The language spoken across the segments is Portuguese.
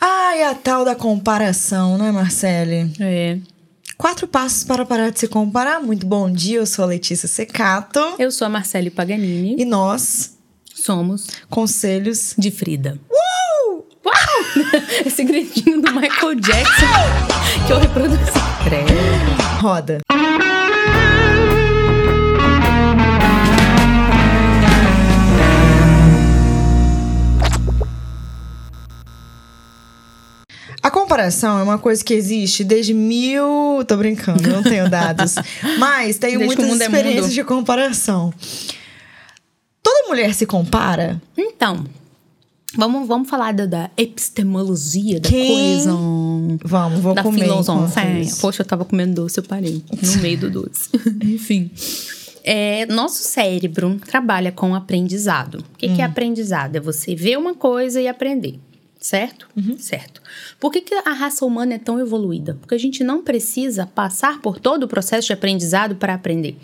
Ai, a tal da comparação, né, Marcele? É. Quatro passos para parar de se comparar. Muito bom dia, eu sou a Letícia Secato. Eu sou a Marcele Paganini. E nós somos Conselhos de Frida. Uh! Uau! Esse gritinho do Michael Jackson que eu reproduzi. Credo. Roda. A comparação é uma coisa que existe desde mil. Tô brincando, não tenho dados. Mas tenho Desde muitas é experiências mundo. de comparação. Toda mulher se compara? Então, vamos, vamos falar da, da epistemologia da Quem? coisa. Vamos, vou da comer. filosofia. isso. Poxa, eu tava comendo doce, eu parei no meio do doce. Enfim. É, nosso cérebro trabalha com aprendizado. O que, que é aprendizado? É você ver uma coisa e aprender. Certo? Certo. Por que, que a raça humana é tão evoluída? Porque a gente não precisa passar por todo o processo de aprendizado para aprender.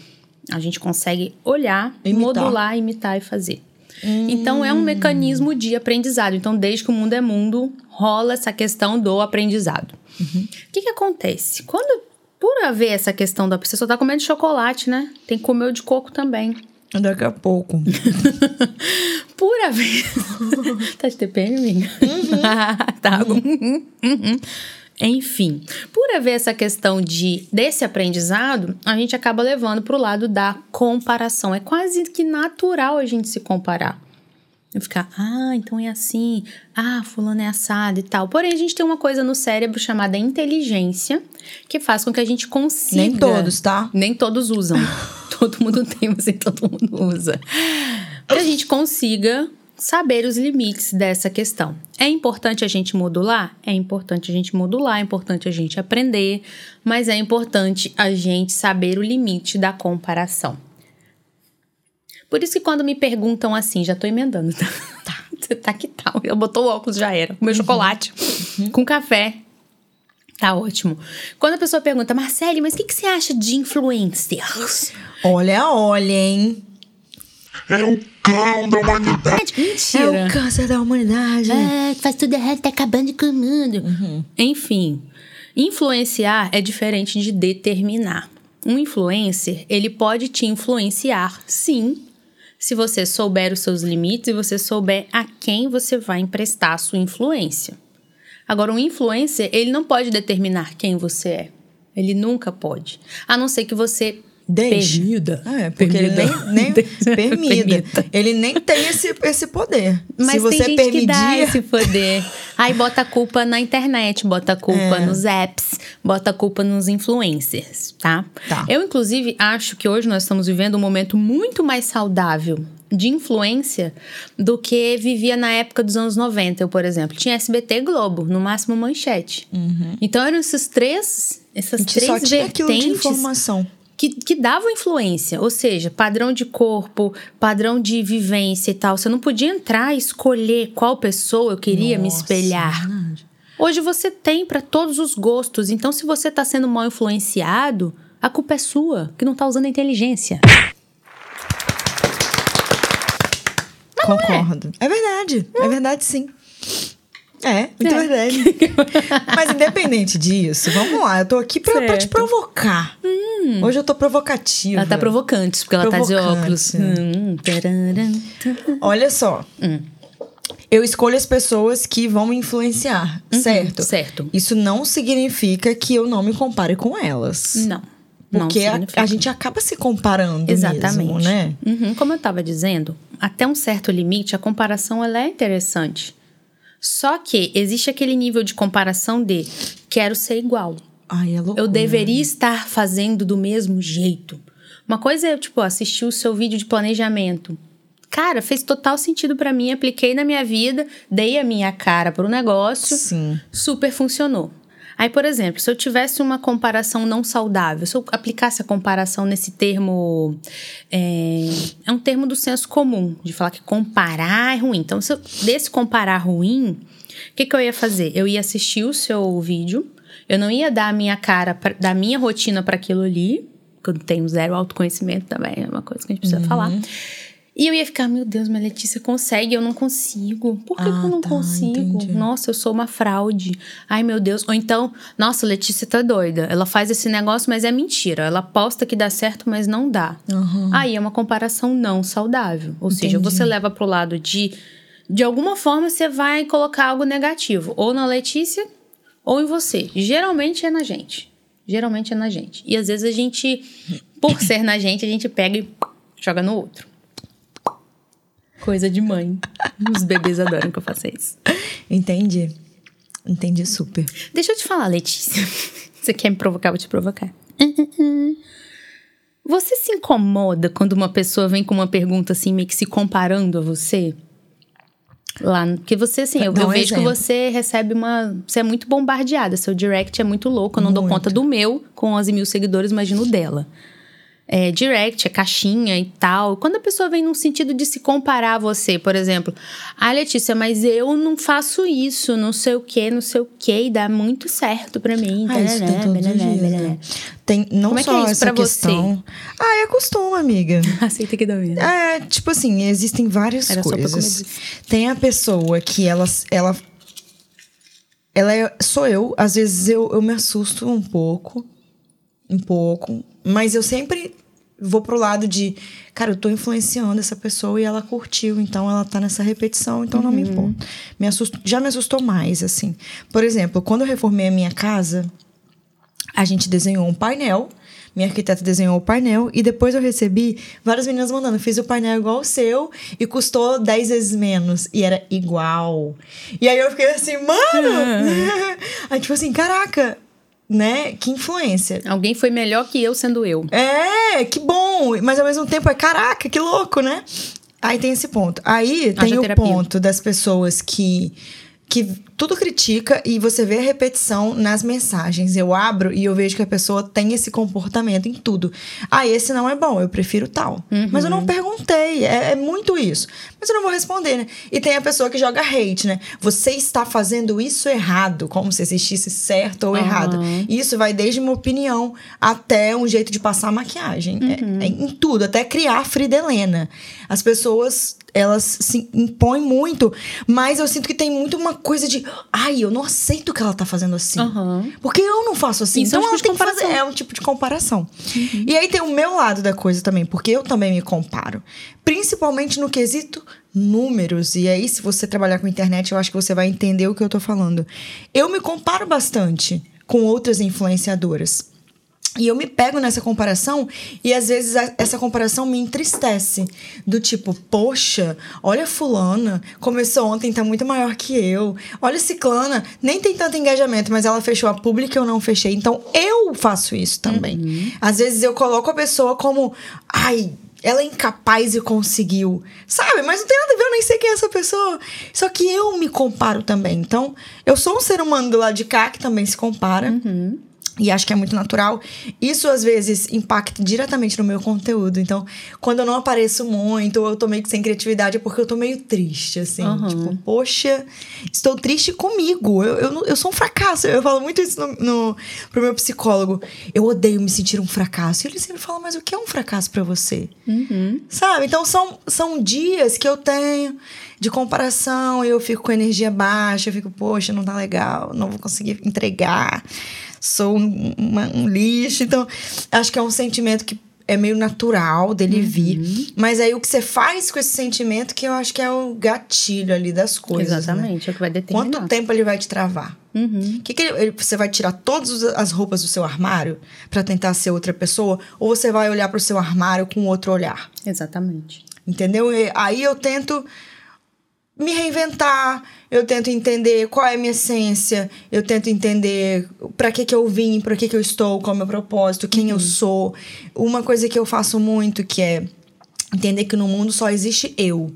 A gente consegue olhar, Imitar. modular, imitar e fazer. Então é um mecanismo de aprendizado. Então, desde que o mundo é mundo, rola essa questão do aprendizado. O que, que acontece? Quando, por haver essa questão da pessoa, só tá comendo chocolate, né? Tem que comer o de coco também. Daqui a pouco. Por haver. tá de TPM, amiga? tá. Uhum, uhum. Enfim, por haver essa questão de desse aprendizado, a gente acaba levando para o lado da comparação. É quase que natural a gente se comparar. E ficar, ah, então é assim, ah, fulano é assado e tal. Porém, a gente tem uma coisa no cérebro chamada inteligência, que faz com que a gente consiga. Nem todos, tá? Nem todos usam. todo mundo tem, mas nem todo mundo usa. Que a gente consiga saber os limites dessa questão. É importante a gente modular? É importante a gente modular, é importante a gente aprender, mas é importante a gente saber o limite da comparação. Por isso que quando me perguntam assim, já tô emendando, tá? Tá, você tá que tal? Eu botou o óculos, já era. Comeu chocolate com café. Tá ótimo. Quando a pessoa pergunta, Marcele, mas o que, que você acha de influencers? Olha, olha, hein? É o cão da humanidade. Mentira. É o câncer da humanidade. Ah, faz tudo errado, tá acabando com o mundo. Enfim, influenciar é diferente de determinar. Um influencer, ele pode te influenciar, sim, se você souber os seus limites e você souber a quem você vai emprestar a sua influência. Agora, um influencer, ele não pode determinar quem você é. Ele nunca pode. A não ser que você Deixe. permita. É, porque ele nem, nem permita. Ele nem tem esse, esse poder. Mas Se você tem gente que dá permitir. esse poder. Aí bota a culpa na internet, bota a culpa É. nos apps, bota a culpa nos influencers, tá? Tá. Eu, inclusive, acho que hoje nós estamos vivendo um momento muito mais saudável de influência do que vivia na época dos anos 90. Eu, por exemplo, tinha SBT Globo, no máximo manchete. Então eram esses três, essas Uhum. Três só tinha aquilo de vertentes informação. Que, que davam influência, ou seja, padrão de corpo, padrão de vivência e tal. Você não podia entrar e escolher qual pessoa eu queria me Nossa, espelhar. verdade. Hoje você tem para todos os gostos, então se você tá sendo mal influenciado, a culpa é sua, que não tá usando a inteligência. Concordo. É. verdade. É verdade, sim. É, muito É. verdade. Mas independente disso, vamos lá. Eu tô aqui pra, pra te Certo. provocar. Hoje eu tô provocativa. Ela tá provocante, porque ela tá de Provocante. óculos. Hum. Olha só. Hum. Eu escolho as pessoas que vão me influenciar, certo? Uhum, certo. Isso não significa que eu não me compare com elas. Não. Porque a, a gente acaba se comparando Exatamente. mesmo, né? Uhum, Como eu estava dizendo, até um certo limite, a comparação ela é interessante. Só que existe aquele nível de comparação de quero ser igual. Ai, é loucura. Eu deveria estar fazendo do mesmo jeito. Uma coisa é, tipo, assistir o seu vídeo de planejamento. Cara, fez total sentido pra mim, apliquei na minha vida, dei a minha cara pro negócio, Sim. super funcionou. Aí, por exemplo, se eu tivesse uma comparação não saudável, se eu aplicasse a comparação nesse termo. É, é um termo do senso comum, de falar que comparar é ruim. Então, se eu desse comparar ruim, o que, que eu ia fazer? Eu ia assistir o seu vídeo, eu não ia dar a minha cara, pra, da minha rotina para aquilo ali, porque eu tenho zero autoconhecimento também, é uma coisa que a gente precisa falar. E eu ia ficar, meu Deus, mas Letícia consegue, eu não consigo. Por que, que Ah, eu não tá, consigo? entendi. Nossa, eu sou uma fraude. Ai, meu Deus. Ou então, nossa, Letícia tá doida. Ela faz esse negócio, mas é mentira. Ela posta que dá certo, mas não dá. Aí é uma comparação não saudável. Ou seja, Entendi. você leva pro lado de. De alguma forma, você vai colocar algo negativo. Ou na Letícia, ou em você. Geralmente é na gente. Geralmente é na gente. E às vezes a gente, por ser na gente, a gente pega e joga no outro. Coisa de mãe. Os bebês adoram que eu faça isso. Entendi. Entendi super. Deixa eu te falar, Letícia. Você quer me provocar? Vou te provocar. Você se incomoda quando uma pessoa vem com uma pergunta assim, meio que se comparando a você? Lá, porque você, assim, eu, Dá eu um vejo que você recebe uma. Você é muito bombardeada. Seu direct é muito louco. Eu não dou Muito. conta do meu com 11 mil seguidores, imagino o dela. É, direct, é caixinha e tal. Quando a pessoa vem num sentido de se comparar a você, por exemplo, ah, Letícia, mas eu não faço isso, não sei o que, não sei o que, e dá muito certo pra mim. Ah, isso tem Tarará, todos os dias, né? Tem não Como é que só é isso essa pra você? questão. Ah, é costume, amiga. Aceita que dá medo. É, tipo assim, existem várias Era coisas. Tem a pessoa que ela. ela ela é, sou eu, às vezes eu, eu me assusto um pouco, um pouco, mas eu sempre vou pro lado de, cara, eu tô influenciando essa pessoa e ela curtiu, então ela tá nessa repetição, então não me Uhum. importa. Me assusto, já me assustou mais, assim. Por exemplo, quando eu reformei a minha casa, a gente desenhou um painel. Minha arquiteta desenhou o painel e depois eu recebi várias meninas mandando. Fiz o painel igual o seu e custou 10 vezes menos. E era igual. E aí eu fiquei assim, mano! aí, tipo assim, caraca, né? Que influência. Alguém foi melhor que eu sendo eu. É, que bom! Mas ao mesmo tempo é caraca, que louco, né? Aí tem esse ponto. Aí tem o terapia. ponto das pessoas que que tudo critica e você vê a repetição nas mensagens. Eu abro e eu vejo que a pessoa tem esse comportamento em tudo. Ah, esse não é bom, eu prefiro tal. Mas eu não perguntei, é, é muito isso. Mas eu não vou responder, né? E tem a pessoa que joga hate, né? Você está fazendo isso errado, como se existisse certo ou errado. Isso vai desde uma opinião até um jeito de passar maquiagem. É- é em tudo, até criar Frida Helena. As pessoas, elas se impõem muito, mas eu sinto que tem muito uma coisa de, ai, eu não aceito que ela tá fazendo assim. Aham. Porque eu não faço assim. Isso é um então tipo ela de tem que fazer. É um tipo de comparação. E aí tem o meu lado da coisa também, porque eu também me comparo. Principalmente no quesito números. E aí, se você trabalhar com internet, eu acho que você vai entender o que eu tô falando. Eu me comparo bastante com outras influenciadoras. E eu me pego nessa comparação e às vezes a- essa comparação me entristece. Do tipo, poxa, olha fulana, começou ontem, tá muito maior que eu. Olha ciclana, nem tem tanto engajamento, mas ela fechou a pública e eu não fechei. Então eu faço isso também. Às vezes eu coloco a pessoa como, ai, ela é incapaz e conseguiu. Sabe? Mas não tem nada a ver, eu nem sei quem é essa pessoa. Só que eu me comparo também. Então, eu sou um ser humano do lado de cá que também se compara. E acho que é muito natural. Isso às vezes impacta diretamente no meu conteúdo. Então, quando eu não apareço muito, ou eu tô meio que sem criatividade, é porque eu tô meio triste, assim. Aham. Tipo, poxa, estou triste comigo. Eu, eu, eu sou um fracasso. Eu falo muito isso no, no, pro meu psicólogo. Eu odeio me sentir um fracasso. E ele sempre fala, mas o que é um fracasso pra você? Sabe? Então são, são dias que eu tenho de comparação e eu fico com energia baixa, eu fico, poxa, não tá legal, não vou conseguir entregar, sou um, uma- um lixo. Então, acho que é um sentimento que é meio natural dele vir. Mas aí o que você faz com esse sentimento que eu acho que é o gatilho ali das coisas. né? Exatamente, é o que vai determinar. Quanto tempo ele vai te travar? Que que ele- ele- você vai tirar todas as roupas do seu armário pra tentar ser outra pessoa? Ou você vai olhar pro seu armário com outro olhar? Exatamente. Entendeu? E aí eu tento me reinventar, eu tento entender qual é a minha essência, eu tento entender pra que que eu vim, pra que que eu estou, qual é o meu propósito, quem eu sou. Uma coisa que eu faço muito que é entender que no mundo só existe eu.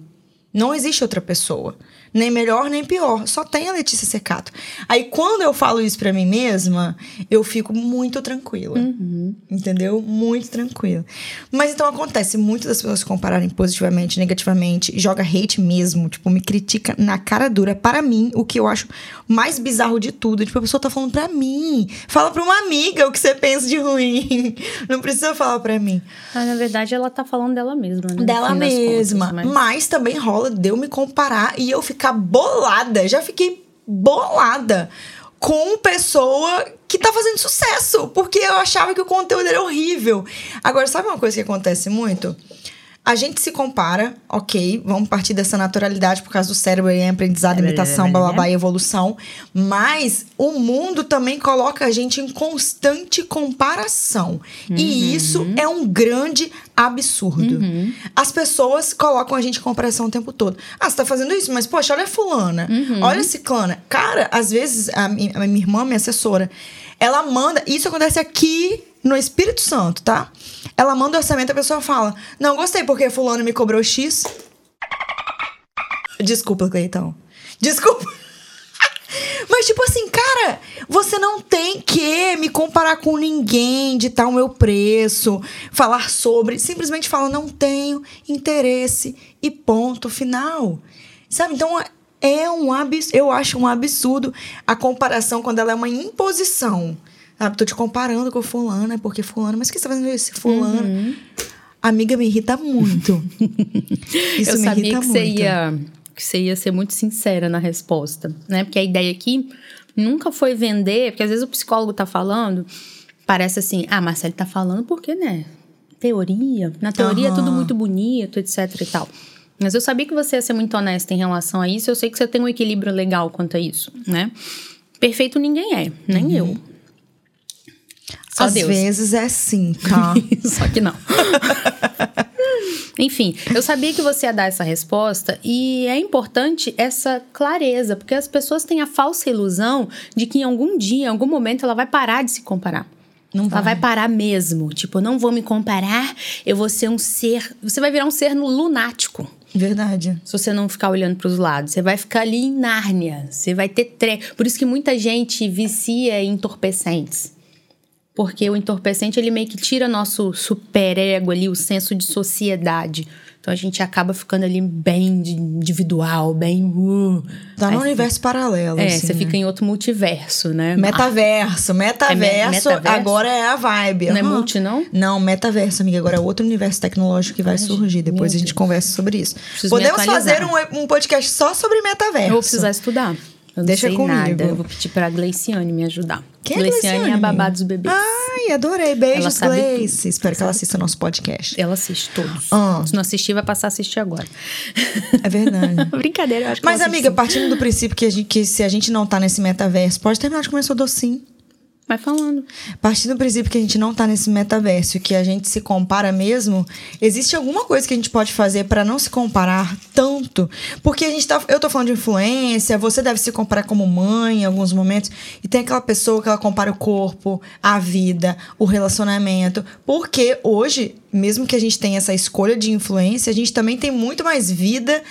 Não existe outra pessoa. Nem melhor, nem pior. Só tem a Letícia Secato. Aí, quando eu falo isso pra mim mesma, eu fico muito tranquila. Entendeu? Muito tranquila. Mas então acontece muito das pessoas se compararem positivamente, negativamente, joga hate mesmo, tipo, me critica na cara dura. Para mim, o que eu acho mais bizarro de tudo, tipo, a pessoa tá falando pra mim. Fala pra uma amiga o que você pensa de ruim. Não precisa falar pra mim. Ah, na verdade, ela tá falando dela mesma, né? Dela mesma. contas, mas- mas... também rola de eu me comparar e eu ficar bolada. Já fiquei bolada com pessoa que tá fazendo sucesso. Porque eu achava que o conteúdo era horrível. Agora, sabe uma coisa que acontece muito? A gente se compara, ok, vamos partir dessa naturalidade por causa do cérebro e aprendizado, imitação, blá blá blá, e evolução. Mas o mundo também coloca a gente em constante comparação. E isso é um grande absurdo. As pessoas colocam a gente em comparação o tempo todo. Ah, você tá fazendo isso, mas poxa, olha a fulana, olha a ciclana. Cara, às vezes a minha irmã, minha assessora, ela manda. Isso acontece aqui no Espírito Santo, tá? Ela manda o orçamento, a pessoa fala: Não gostei porque fulano me cobrou X. Desculpa, Cleitão. Desculpa. Mas, tipo assim, cara, você não tem que me comparar com ninguém, ditar o meu preço, falar sobre. Simplesmente fala, não tenho interesse e ponto final. Sabe? Então, é um absurdo. Eu acho um absurdo a comparação quando ela é uma imposição. Sabe? Tô te comparando com fulano, é porque fulano. Mas o que você tá fazendo isso? Fulano. Amiga, me irrita muito. Isso eu me sabia irrita que muito. você, ia, que você ia ser muito sincera na resposta, né? Porque a ideia aqui nunca foi vender, porque às vezes o psicólogo tá falando, parece assim, ah, Marcelo tá falando porque, né? Teoria. Na teoria é tudo muito bonito, etc e tal. Mas eu sabia que você ia ser muito honesta em relação a isso, eu sei que você tem um equilíbrio legal quanto a isso, né? Perfeito ninguém é, nem eu. Só Às Deus. vezes é sim, tá? Só que não. Enfim, eu sabia que você ia dar essa resposta e é importante essa clareza, porque as pessoas têm a falsa ilusão de que em algum dia, em algum momento, ela vai parar de se comparar. Não ela vai. vai parar mesmo. Tipo, eu não vou me comparar, eu vou ser um ser. Você vai virar um ser lunático. Verdade. Se você não ficar olhando para os lados, você vai ficar ali em Nárnia. Você vai ter tre... Por isso que muita gente vicia em entorpecentes. Porque o entorpecente, ele meio que tira nosso superego ali, o senso de sociedade. Então a gente acaba ficando ali bem individual, bem. Uh. Tá você- universo paralelo. É, assim, você né? fica em outro multiverso, né? Metaverso, metaverso, metaverso? agora é a vibe. Não é aham. multi, não? Não, metaverso, amiga. Agora é outro universo tecnológico que vai surgir. Depois a gente conversa sobre isso. Preciso Podemos fazer um, um podcast só sobre metaverso. Eu vou precisar estudar. Eu não Deixa sei comigo. nada. Eu vou pedir pra Gleiciane me ajudar. Quem é Gleiciane é a babá dos bebês. Ai, adorei. Beijos, Gleice. Espero que ela assista nosso podcast. Ela assiste todos. Ah. Se não assistir, vai passar a assistir agora. É verdade. Brincadeira, eu acho que Mas, amiga, partindo do princípio que, a gente- que se a gente não tá nesse metaverso, pode terminar de comer seu docinho. Vai falando. Partindo do princípio que a gente não tá nesse metaverso que a gente se compara mesmo, existe alguma coisa que a gente pode fazer pra não se comparar tanto? Porque a gente tá. Eu tô falando de influência, você deve se comparar como mãe em alguns momentos, e tem aquela pessoa que ela compara o corpo, a vida, o relacionamento. Porque hoje, mesmo que a gente tenha essa escolha de influência, a gente também tem muito mais vida.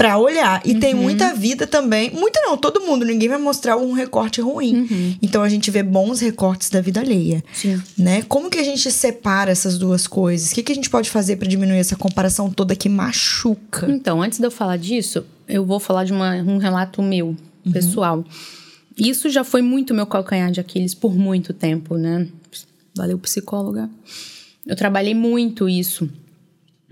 Pra olhar. E tem muita vida também. Muita não, todo mundo. Ninguém vai mostrar um recorte ruim. Então a gente vê bons recortes da vida alheia. Sim. Né? Como que a gente separa essas duas coisas? O que, que a gente pode fazer pra diminuir essa comparação toda que machuca? Então, antes de eu falar disso, eu vou falar de uma- um relato meu, pessoal. Isso já foi muito meu calcanhar de Aquiles por muito tempo, né? Valeu, psicóloga. Eu trabalhei muito isso.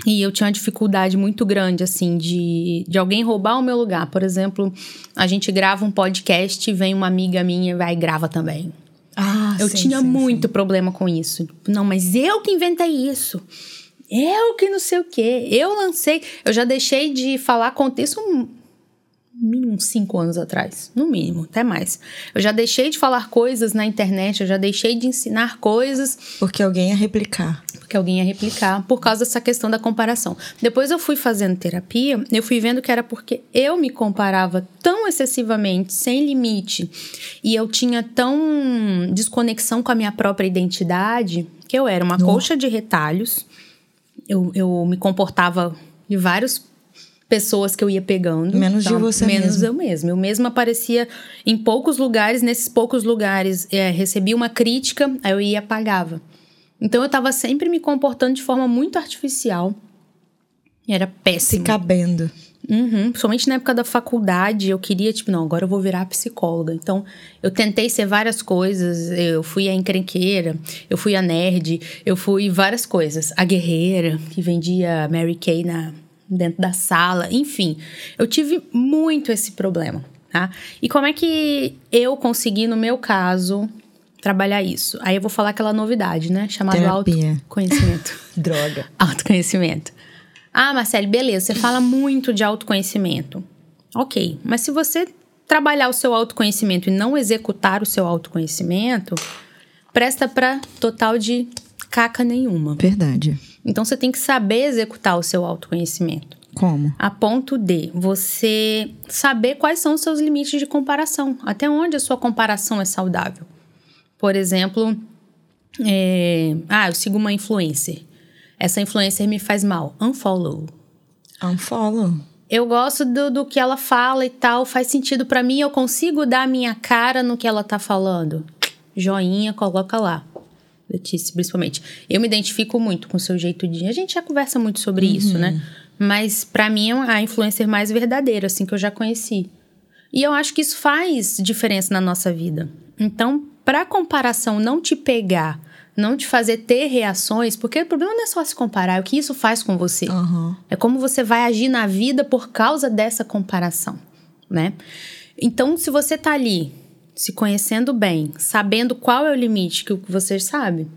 E eu tinha uma dificuldade muito grande, assim, de, de alguém roubar o meu lugar. Por exemplo, a gente grava um podcast e vem uma amiga minha e vai e grava também. Ah, Eu sim, tinha sim, muito problema com isso. Não, mas eu que inventei isso. Eu que não sei o quê. Eu lancei. Eu já deixei de falar com isso um mínimo cinco anos atrás. No mínimo, até mais. Eu já deixei de falar coisas na internet, eu já deixei de ensinar coisas sim. Porque alguém ia replicar. Porque alguém ia replicar por causa dessa questão da comparação. Depois eu fui fazendo terapia, eu fui vendo que era porque eu me comparava tão excessivamente, sem limite, e eu tinha tão desconexão com a minha própria identidade, que eu era uma colcha de retalhos, eu, eu me comportava de vários pessoas que eu ia pegando. Então, Menos de você Menos mesmo. eu mesma. Eu mesma aparecia em poucos lugares, nesses poucos lugares é, recebia uma crítica, aí eu ia apagava. Então eu tava sempre me comportando de forma muito artificial. E Era Se péssimo. cabendo. Uhum, Principalmente na época da faculdade, eu queria, tipo, não, agora eu vou virar psicóloga. Então, eu tentei ser várias coisas. Eu fui a encrenqueira, eu fui a nerd, eu fui várias coisas. A guerreira, que vendia Mary Kay na, dentro da sala. Enfim, eu tive muito esse problema, tá? E como é que eu consegui, no meu caso, trabalhar isso? Aí eu vou falar aquela novidade, né? Chamada Terapia. autoconhecimento. Droga. Autoconhecimento. Ah, Marcele, beleza, você fala muito de autoconhecimento. Ok, mas se você trabalhar o seu autoconhecimento e não executar o seu autoconhecimento, presta pra total de caca nenhuma. Verdade. Então você tem que saber executar o seu autoconhecimento. Como? A ponto de você saber quais são os seus limites de comparação. Até onde a sua comparação é saudável. Por exemplo, é, ah, eu sigo uma influencer. Essa influencer me faz mal. Unfollow. Unfollow. Eu gosto do, do que ela fala e tal, faz sentido pra mim, eu consigo dar a minha cara no que ela tá falando. Joinha, coloca lá. Letícia, principalmente. Eu me identifico muito com o seu jeito de. A gente já conversa muito sobre isso, né? Mas pra mim é a influencer mais verdadeira, assim, que eu já conheci. E eu acho que isso faz diferença na nossa vida. Então, pra comparação não te pegar, não te fazer ter reações, porque o problema não é só se comparar, é o que isso faz com você. Aham. É como você vai agir na vida por causa dessa comparação, né? Então, se você tá ali se conhecendo bem, sabendo qual é o limite que você sabe,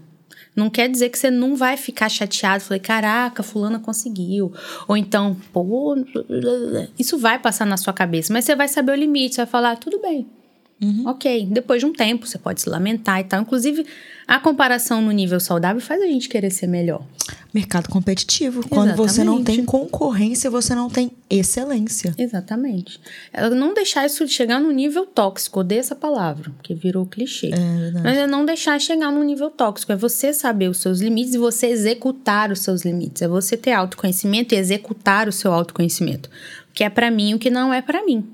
não quer dizer que você não vai ficar chateado, falei, caraca, fulana conseguiu. Ou então, pô, isso vai passar na sua cabeça, mas você vai saber o limite, você vai falar, tudo bem. Ok, depois de um tempo você pode se lamentar e tal. Inclusive, a comparação no nível saudável faz a gente querer ser melhor. Mercado competitivo. Quando você não tem Exatamente. concorrência, você não tem excelência. Exatamente. Ela não deixar isso chegar no nível tóxico, odeio essa palavra, porque virou clichê. Mas é não deixar chegar no nível tóxico. É você saber os seus limites e você executar os seus limites. É você ter autoconhecimento e executar o seu autoconhecimento. O que é pra mim e o que não é pra mim.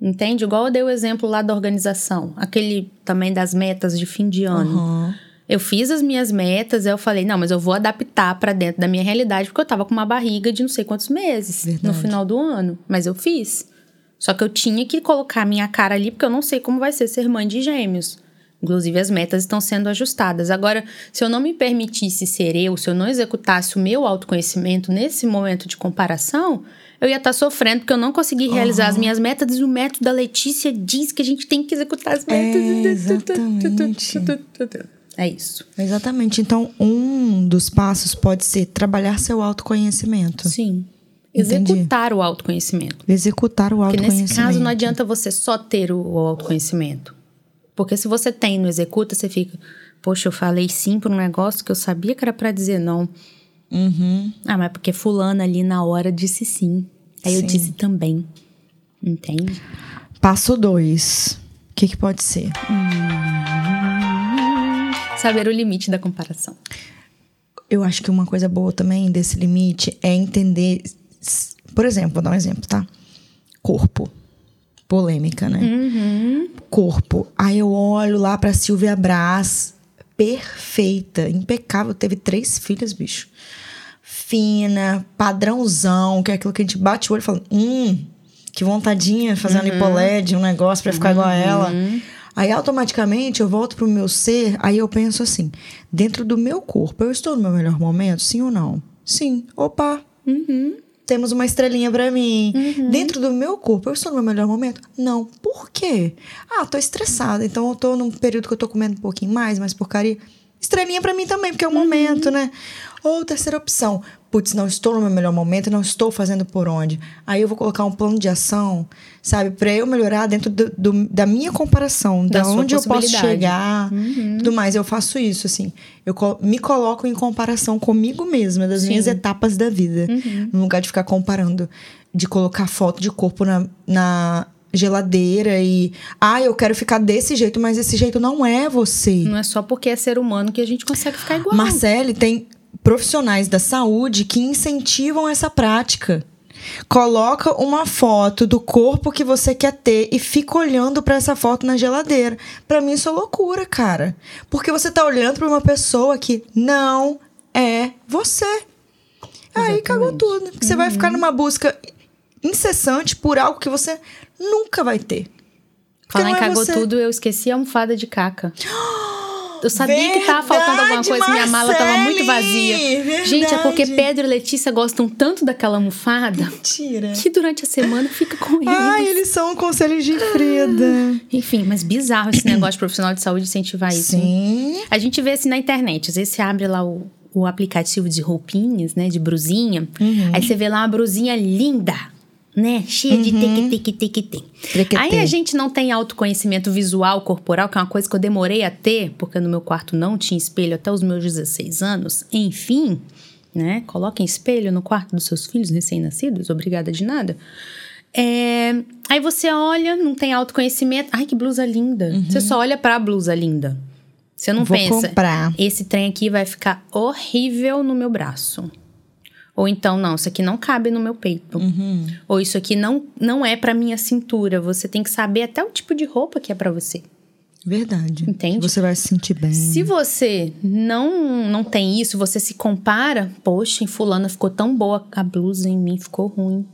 Entende? Igual eu dei o exemplo lá da organização, aquele também das metas de fim de ano. Aham. Eu fiz as minhas metas, eu falei, não, mas eu vou adaptar pra dentro da minha realidade, porque eu tava com uma barriga de não sei quantos meses no Verdade. final do ano. Mas eu fiz. Só que eu tinha que colocar a minha cara ali, porque eu não sei como vai ser ser mãe de gêmeos. Inclusive, as metas estão sendo ajustadas. Agora, se eu não me permitisse ser eu, se eu não executasse o meu autoconhecimento nesse momento de comparação, eu ia estar sofrendo porque eu não consegui realizar as minhas metas e o método da Letícia diz que a gente tem que executar as metas. exatamente. É isso. Exatamente. Então, um dos passos pode ser trabalhar seu autoconhecimento. Sim. Entendi. Executar o autoconhecimento. Executar o Porque autoconhecimento. nesse caso não adianta você só ter o o autoconhecimento. Porque se você tem e não executa, você fica, poxa, eu falei sim para um negócio que eu sabia que era para dizer não. Uhum. Ah, mas porque fulana ali na hora disse sim. Aí eu Sim. disse também. Entende? Passo dois. O que, que pode ser? Saber o limite da comparação. Eu acho que uma coisa boa também desse limite é entender. Por exemplo, vou dar um exemplo, tá? Corpo. Polêmica, né? Corpo. Aí eu olho lá pra Silvia Brás, perfeita, impecável. Teve três filhas, bicho. Fina, padrãozão, que é aquilo que a gente bate o olho e fala: hum, que vontadinha fazer um lipoled, um negócio pra ficar igual a ela. Aí automaticamente eu volto pro meu ser, aí eu penso assim: dentro do meu corpo, eu estou no meu melhor momento? Sim ou não? Sim. Opa! Temos uma estrelinha pra mim. Dentro do meu corpo, eu estou no meu melhor momento? Não. Por quê? Ah, tô estressada. Então eu tô num período que eu tô comendo um pouquinho mais, mais porcaria. Estrelinha pra mim também, porque é o momento, né? Ou terceira opção. Putz, não estou no meu melhor momento, não estou fazendo por onde. Aí eu vou colocar um plano de ação, sabe? Pra eu melhorar dentro do- do- da minha comparação, Da da, onde eu posso chegar, tudo mais. Eu faço isso, assim. Eu me coloco em comparação comigo mesma, das minhas etapas da vida. No lugar de ficar comparando, de colocar foto de corpo na, na geladeira e. Ah, eu quero ficar desse jeito, mas esse jeito não é você. Não é só porque é ser humano que a gente consegue ficar igual. Marcele tem profissionais da saúde que incentivam essa prática. Coloca uma foto do corpo que você quer ter e fica olhando pra essa foto na geladeira. Pra mim isso é loucura, cara. Porque você tá olhando pra uma pessoa que não é você. Aí cagou tudo. Porque você vai ficar numa busca incessante por algo que você nunca vai ter. Porque Falar em é cagou você. tudo, eu esqueci a almofada de caca. Eu sabia que tava faltando alguma Verdade, coisa, minha mala tava muito vazia. Marcele, Gente, é porque verdade. Pedro e Letícia gostam tanto daquela almofada Mentira. que durante a semana fica com eles. Ai, eles são conselhos de Frida. Enfim, mas bizarro esse negócio de profissional de saúde incentivar isso. Sim. A gente vê assim na internet, às vezes você abre lá o, o aplicativo de roupinhas, né, de brusinha, Uhum. aí você vê lá uma brusinha linda, né, cheia de tique, tique, tique, tique. Trequetê. Aí a gente não tem autoconhecimento visual corporal, que é uma coisa que eu demorei a ter, porque no meu quarto não tinha espelho até os meus 16 anos. Enfim, né, coloquem espelho no quarto dos seus filhos recém-nascidos, obrigada de nada. É, aí você olha, não tem autoconhecimento. Ai, que blusa linda. Você só olha pra blusa linda. Você não Uhum. Vou pensa, comprar. esse trem aqui vai ficar horrível no meu braço. Ou então, não, isso aqui não cabe no meu peito. Uhum. Ou isso aqui não, não é pra minha cintura. Você tem que saber até o tipo de roupa que é pra você. Verdade. Entende? Você vai se sentir bem. Se você não não tem isso, você se compara, poxa, em fulana ficou tão boa a blusa, em mim ficou ruim.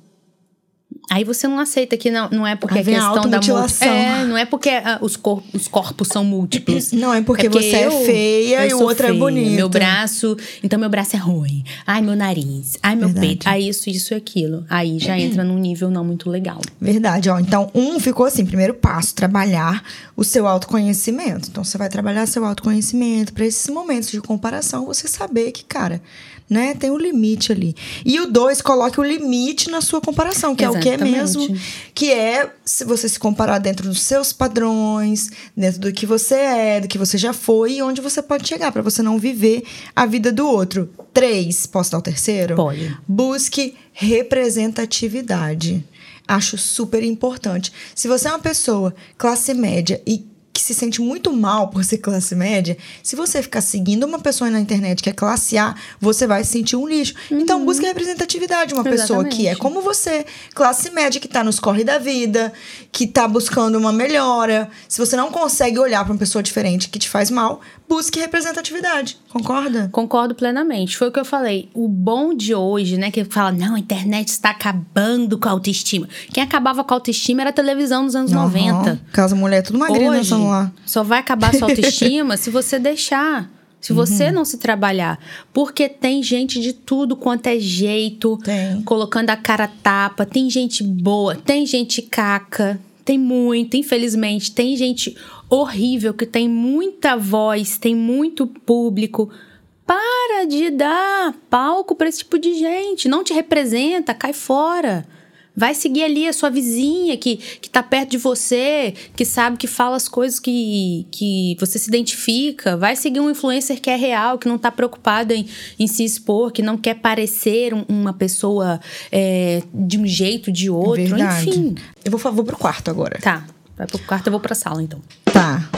Aí você não aceita que não, não é porque a questão da multi- automutilação. É, não é porque ah, os, cor- os corpos são múltiplos. Não, é porque você é feia eu e o outro é feia, bonito. Meu braço, então meu braço é ruim. Ai, meu nariz. Ai, meu Verdade. peito. Aí isso, isso e aquilo. Aí já entra num nível não muito legal. Verdade, ó. Então, um ficou assim: primeiro passo, trabalhar o seu autoconhecimento. Então, você vai trabalhar seu autoconhecimento para esses momentos de comparação, você saber que, cara, né, tem um limite ali. E o dois, coloque o limite na sua comparação, que é o que é Exatamente. mesmo. Que é se você se comparar dentro dos seus padrões, dentro do que você é, do que você já foi e onde você pode chegar, para você não viver a vida do outro. Três, posso dar o terceiro? Pode. Busque representatividade. Acho super importante. Se você é uma pessoa classe média e que se sente muito mal por ser classe média, se você ficar seguindo uma pessoa na internet que é classe A, você vai se sentir um lixo. Então, busque representatividade. Uma pessoa que é Exatamente. como você, classe média, que tá nos corre da vida, que tá buscando uma melhora. Se você não consegue olhar para uma pessoa diferente que te faz mal, busque representatividade. Concorda? Concordo plenamente. Foi o que eu falei. O bom de hoje, né? Que fala, não, a internet está acabando com a autoestima. Quem acabava com a autoestima era a televisão nos anos 90. Aham. Casa mulher, tudo magrinha no Hoje, celular. só vai acabar sua autoestima se você deixar. Se você Uhum. não se trabalhar. Porque tem gente de tudo quanto é jeito. Tem. Colocando a cara a tapa. Tem gente boa. Tem gente caca. Tem muito, infelizmente. Tem gente horrível que tem muita voz. Tem muito público. Para de dar palco pra esse tipo de gente. Não te representa. Cai fora. Vai seguir ali a sua vizinha que, que tá perto de você, que sabe que fala as coisas que, que você se identifica. Vai seguir um influencer que é real, que não tá preocupado em, em se expor, que não quer parecer um- uma pessoa é, de um jeito, de outro. Verdade. Enfim. Eu vou, vou pro quarto agora. Tá. Vai pro quarto, eu vou pra sala, então. Tá.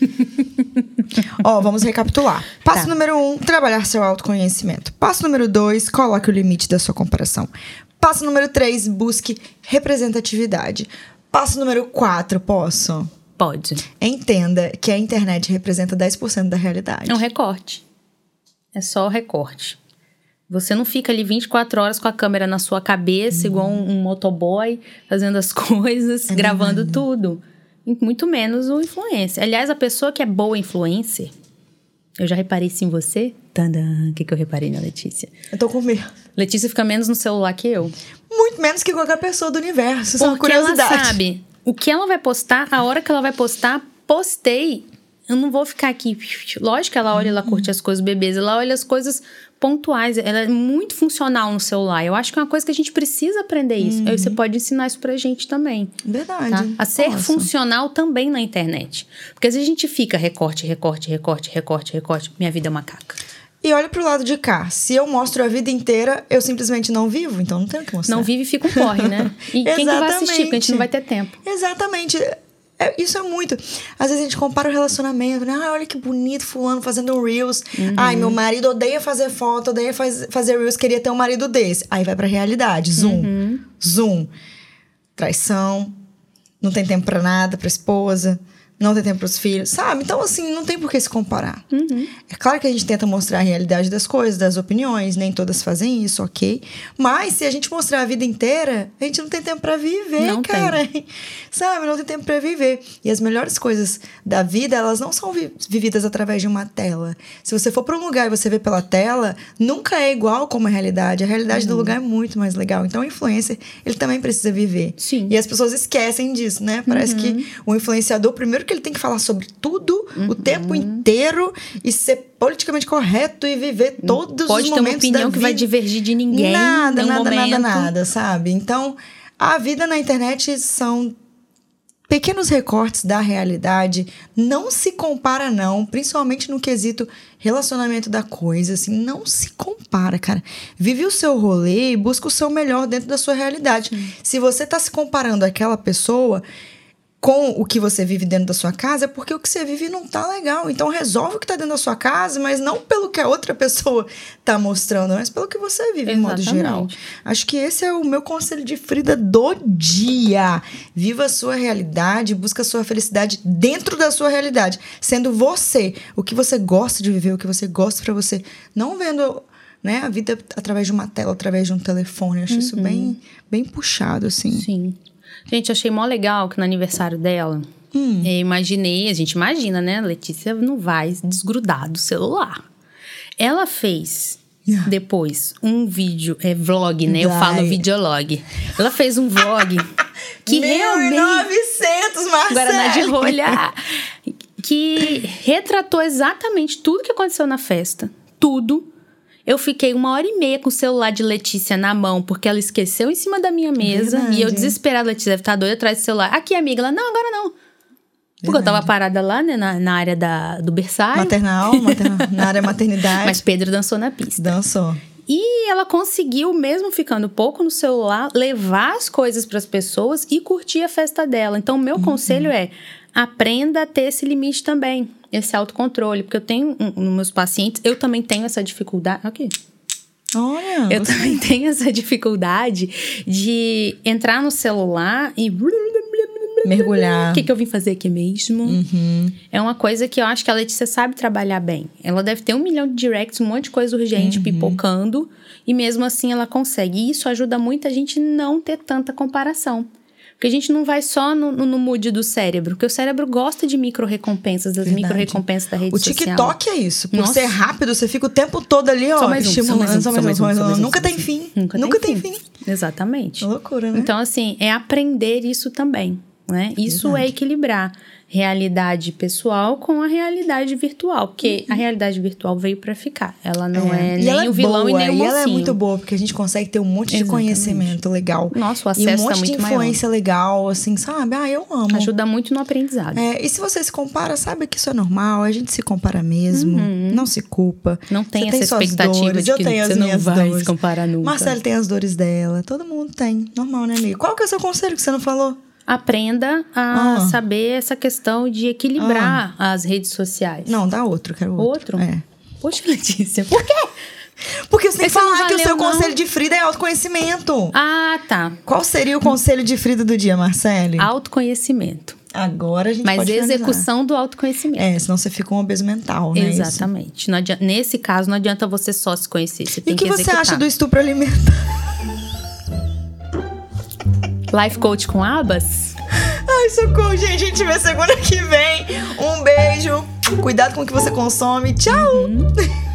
Ó, vamos recapitular. Passo Tá. número um, trabalhar seu autoconhecimento. Passo número dois, coloque o limite da sua comparação. Passo número três, busque representatividade. Passo número quatro, posso? Pode. Entenda que a internet representa 10% da realidade. É um recorte. É só o recorte. Você não fica ali 24 horas com a câmera na sua cabeça, igual um, um motoboy, fazendo as coisas, gravando tudo. E Muito menos o influencer. Aliás, a pessoa que é boa influencer, eu já reparei isso em você. Tadã! O que, que eu reparei na Letícia? Eu tô com medo. Letícia fica menos no celular que eu. Muito menos que qualquer pessoa do universo. Isso é uma Porque ela curiosidade. sabe o que ela vai postar, a hora que ela vai postar, postei. Eu não vou ficar aqui. Lógico que ela olha, ela curte as coisas bebês, ela olha as coisas pontuais. Ela é muito funcional no celular. Eu acho que é uma coisa que a gente precisa aprender isso. Aí você pode ensinar isso pra gente também. Verdade. Tá? A ser funcional também na internet. Porque às vezes a gente fica recorte, recorte, recorte, recorte, recorte. Minha vida é uma caca. E olha pro lado de cá. Se eu mostro a vida inteira, eu simplesmente não vivo, então não tenho o que mostrar. Não vive e fica um porre, né? E quem que vai assistir? Porque a gente não vai ter tempo. Exatamente. é- isso é muito. Às vezes a gente compara o relacionamento, né? Ah, olha que bonito fulano fazendo um Reels. Ai, meu marido odeia fazer foto, odeia faz- fazer Reels, queria ter um marido desse. Aí vai pra realidade, zoom, zoom. Traição, não tem tempo pra nada, pra esposa, não tem tempo pros filhos, sabe? Então, assim, não tem por que se comparar. É claro que a gente tenta mostrar a realidade das coisas, das opiniões, nem todas fazem isso, ok? Mas se a gente mostrar a vida inteira, a gente não tem tempo pra viver, Não tem. cara. Sabe? Não tem tempo pra viver. E as melhores coisas da vida, elas não são vi- vividas através de uma tela. Se você for pra um lugar e você vê pela tela, nunca é igual como a realidade. A realidade Uhum. do lugar é muito mais legal. Então, o influencer, ele também precisa viver. Sim. E as pessoas esquecem disso, né? Parece Uhum. que o influenciador, primeiro que ele tem que falar sobre tudo o Uhum. tempo inteiro e ser politicamente correto e viver todos Pode os ter uma momentos opinião da que vai vida. divergir de ninguém. Nada, nada, nada, momento. nada, sabe? Então, a vida na internet são pequenos recortes da realidade. Não se compara, não. Principalmente no quesito relacionamento da coisa, assim. Não se compara, cara. Vive o seu rolê e busca o seu melhor dentro da sua realidade. Se você tá se comparando àquela pessoa com o que você vive dentro da sua casa, é porque o que você vive não tá legal. Então resolve o que tá dentro da sua casa, mas não pelo que a outra pessoa tá mostrando, mas pelo que você vive, de modo geral. Acho que esse é o meu conselho de Frida do dia. Viva a sua realidade, busca a sua felicidade dentro da sua realidade, sendo você, o que você gosta de viver, o que você gosta pra você, não vendo né, a vida através de uma tela, através de um telefone. Acho isso bem, bem puxado, assim. Sim. Gente, achei mó legal que no aniversário dela, Hum. eu imaginei, a gente imagina, né? Letícia não vai desgrudar do celular. Ela fez depois um vídeo, é vlog, né? Eu Vai. falo videolog. Ela fez um vlog que realmente 1900, Marcelo! Guaraná de rolha. Que retratou exatamente tudo que aconteceu na festa. Tudo. Eu fiquei uma hora e meia com o celular de Letícia na mão, porque ela esqueceu em cima da minha mesa. Verdade. E eu desesperada, Letícia deve estar doida atrás do celular. Aqui, amiga. Ela, não, agora não. Porque eu tava parada lá, né, na, na área da, do berçário. Maternal, maternal, na área maternidade. Mas Pedro dançou na pista. Dançou. E ela conseguiu, mesmo ficando pouco no celular, levar as coisas para as pessoas e curtir a festa dela. Então, o meu Uhum. conselho é: aprenda a ter esse limite também, esse autocontrole. Porque eu tenho, um, nos meus pacientes, eu também tenho essa dificuldade. Aqui. Olha. Eu você- também tenho essa dificuldade de entrar no celular e. Mergulhar. O que, que eu vim fazer aqui mesmo? Uhum. É uma coisa que eu acho que a Letícia sabe trabalhar bem. Ela deve ter um milhão de directs, um monte de coisa urgente Uhum. pipocando, e mesmo assim ela consegue. E isso ajuda muito a gente não ter tanta comparação. Porque a gente não vai só no, no, no mood do cérebro, porque o cérebro gosta de micro-recompensas, das micro-recompensas da rede O social. TikTok é isso. Por Nossa. ser rápido, você fica o tempo todo ali, ó, estimulando. mais um. só Nunca só tem um. fim. Nunca, tem, fim. Exatamente. Loucura, né? Então, assim, é aprender isso também, né? Isso Verdade. é equilibrar realidade pessoal com a realidade virtual, porque a realidade virtual veio pra ficar. Ela não é, E nem ela é o vilão boa, e nem o E mocinho. ela é muito boa, porque a gente consegue ter um monte de Exatamente. conhecimento legal. Nossa, o e um acesso monte tá de muito maior. influência legal, assim, sabe? Ah, eu amo. Ajuda muito no aprendizado. É, e se você se compara, sabe que isso é normal, a gente se compara mesmo, não se culpa. Uhum. Não tem Você essa suas expectativa dores, de que você não vai dores. se comparar nunca. Marcelo tem as dores dela, todo mundo tem. Normal, né, amiga? Qual que é o seu conselho que você não falou? Aprenda a Ah. saber essa questão de equilibrar as redes sociais. Não, dá outro, quero outro. Outro? É. Poxa, Letícia, por quê? Porque você tem que falar que o seu não. conselho de Frida é autoconhecimento. Ah, tá. Qual seria o conselho de Frida do dia, Marcele? Autoconhecimento. Agora a gente Mas pode finalizar. execução do autoconhecimento. É, senão você fica um obeso mental, né? Exatamente. Não adianta- nesse caso, não adianta você só se conhecer. Você E o que, que você acha do estupro alimentar? Life coach com abas? Ai, socorro, gente. A gente vê segunda que vem. Um beijo. Cuidado com o que você consome. Tchau!